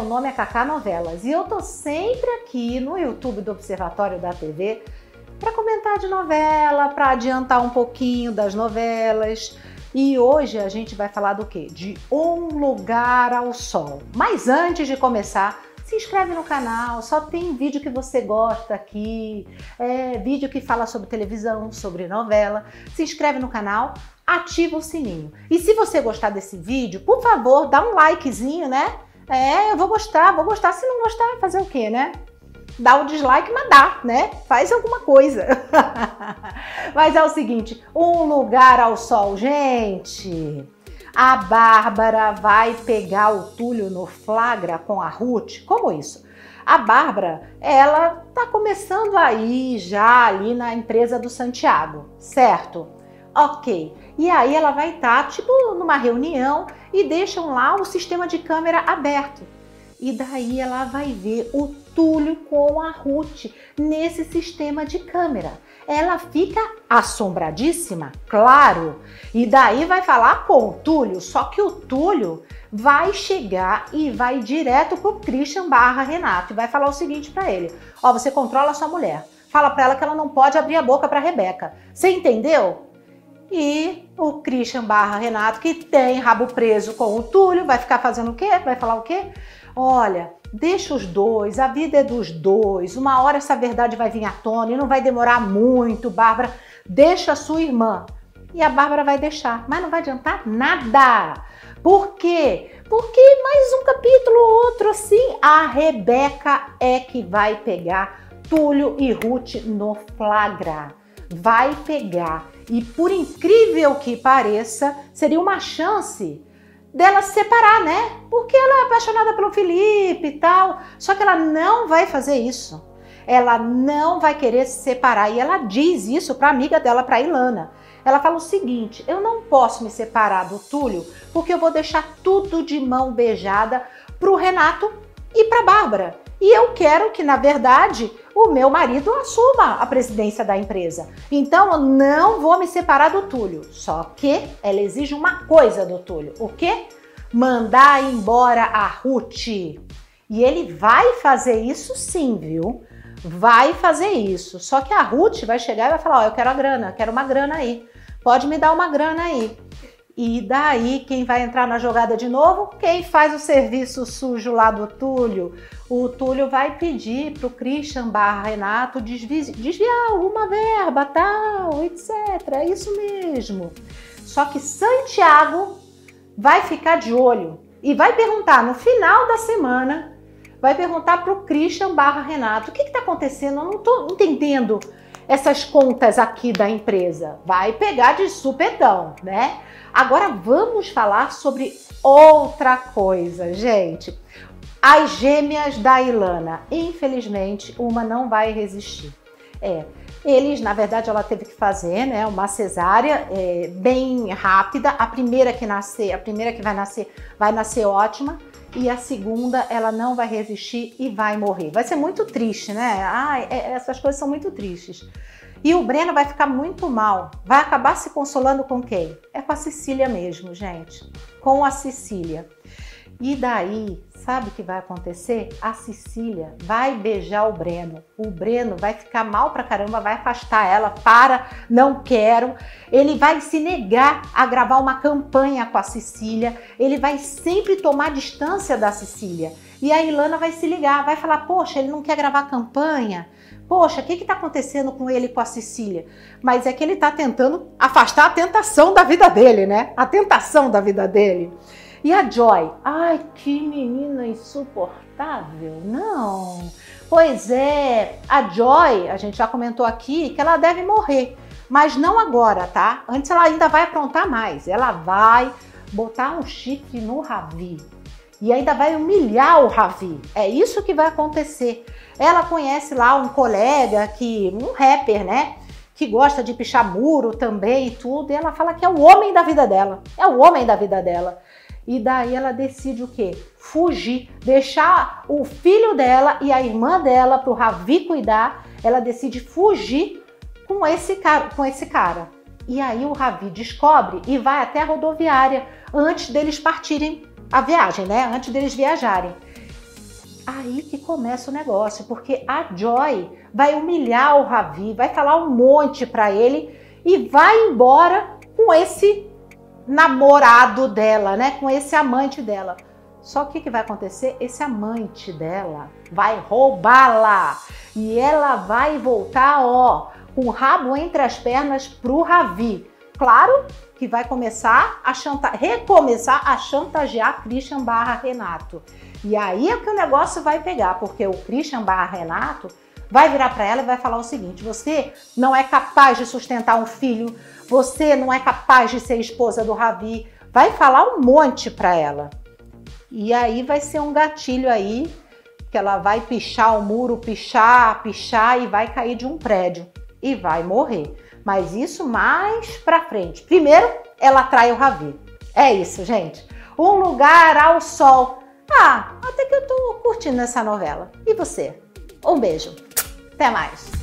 meu nome é Cacá Novelas e eu tô sempre aqui no YouTube do Observatório da TV para comentar de novela, para adiantar um pouquinho das novelas. E hoje a gente vai falar do quê? De Um Lugar ao Sol. Mas antes de começar, se inscreve no canal, só tem vídeo que você gosta aqui, é, vídeo que fala sobre televisão, sobre novela. Se inscreve no canal, ativa o sininho. E se você gostar desse vídeo, por favor, dá um likezinho, né? É, eu vou gostar, vou gostar. Se não gostar, fazer o quê, né? Dá o dislike, mas dá, né? Faz alguma coisa. mas é o seguinte, um lugar ao sol, gente. A Bárbara vai pegar o Túlio no flagra com a Ruth? Como isso? A Bárbara, ela tá começando aí já ali na empresa do Santiago, certo? Ok. E aí ela vai estar, tá, tipo, numa reunião e deixam lá o sistema de câmera aberto. E daí ela vai ver o Túlio com a Ruth nesse sistema de câmera ela fica assombradíssima, claro. E daí vai falar com o Túlio, só que o Túlio vai chegar e vai direto pro Christian barra Renato e vai falar o seguinte para ele: Ó, você controla sua mulher. Fala para ela que ela não pode abrir a boca para Rebeca. Você entendeu? E o Christian barra Renato, que tem rabo preso com o Túlio, vai ficar fazendo o quê? Vai falar o quê? Olha, Deixa os dois, a vida é dos dois. Uma hora essa verdade vai vir à tona e não vai demorar muito, Bárbara. Deixa a sua irmã. E a Bárbara vai deixar, mas não vai adiantar nada. Por quê? Porque mais um capítulo ou outro assim, a Rebeca é que vai pegar Túlio e Ruth no flagra. Vai pegar. E por incrível que pareça, seria uma chance dela se separar, né? Porque ela é apaixonada pelo Felipe e tal. Só que ela não vai fazer isso. Ela não vai querer se separar. E ela diz isso para amiga dela, para Ilana. Ela fala o seguinte: eu não posso me separar do Túlio porque eu vou deixar tudo de mão beijada pro Renato e pra Bárbara. E eu quero que, na verdade, o meu marido assuma a presidência da empresa. Então eu não vou me separar do Túlio. Só que ela exige uma coisa do Túlio. O quê? Mandar embora a Ruth. E ele vai fazer isso sim, viu? Vai fazer isso. Só que a Ruth vai chegar e vai falar: Ó, oh, eu quero a grana, quero uma grana aí. Pode me dar uma grana aí. E daí, quem vai entrar na jogada de novo? Quem faz o serviço sujo lá do Túlio? O Túlio vai pedir para o Christian barra Renato desviar uma verba, tal, etc. É isso mesmo. Só que Santiago vai ficar de olho e vai perguntar no final da semana, vai perguntar para o Christian barra Renato, o que está acontecendo? Eu não estou entendendo essas contas aqui da empresa. Vai pegar de supetão, né? Agora vamos falar sobre outra coisa, gente. As gêmeas da Ilana. Infelizmente, uma não vai resistir. É, eles, na verdade, ela teve que fazer, né, uma cesárea é, bem rápida. A primeira que nascer, a primeira que vai nascer, vai nascer ótima. E a segunda, ela não vai resistir e vai morrer. Vai ser muito triste, né? Ah, é, essas coisas são muito tristes. E o Breno vai ficar muito mal. Vai acabar se consolando com quem? É com a Cecília mesmo, gente. Com a Cecília. E daí, sabe o que vai acontecer? A Cecília vai beijar o Breno. O Breno vai ficar mal pra caramba, vai afastar ela. Para, não quero. Ele vai se negar a gravar uma campanha com a Cecília. Ele vai sempre tomar distância da Cecília. E a Ilana vai se ligar, vai falar: Poxa, ele não quer gravar campanha. Poxa, o que está acontecendo com ele e com a Cecília? Mas é que ele está tentando afastar a tentação da vida dele, né? A tentação da vida dele. E a Joy? Ai, que menina insuportável. Não. Pois é, a Joy, a gente já comentou aqui que ela deve morrer. Mas não agora, tá? Antes ela ainda vai aprontar mais. Ela vai botar um chifre no Ravi. E ainda vai humilhar o Ravi. É isso que vai acontecer. Ela conhece lá um colega que, um rapper, né? Que gosta de pichar muro também e tudo. E ela fala que é o homem da vida dela. É o homem da vida dela. E daí ela decide o quê? Fugir, deixar o filho dela e a irmã dela para o Ravi cuidar. Ela decide fugir com esse cara, com esse cara. E aí o Ravi descobre e vai até a rodoviária antes deles partirem a viagem, né? Antes deles viajarem. Aí que começa o negócio, porque a Joy vai humilhar o Ravi, vai falar um monte para ele e vai embora com esse namorado dela, né? Com esse amante dela. Só que o que vai acontecer? Esse amante dela vai roubá-la e ela vai voltar, ó, com o rabo entre as pernas pro Ravi. Claro que vai começar a chanta recomeçar a chantagear Christian barra Renato. E aí é que o negócio vai pegar, porque o Christian barra Renato vai virar para ela e vai falar o seguinte: você não é capaz de sustentar um filho, você não é capaz de ser esposa do Ravi. Vai falar um monte para ela. E aí vai ser um gatilho aí que ela vai pichar o muro, pichar, pichar e vai cair de um prédio e vai morrer. Mas isso mais pra frente. Primeiro, ela atrai o Ravi. É isso, gente. Um lugar ao sol. Ah, até que eu tô curtindo essa novela. E você? Um beijo. Até mais.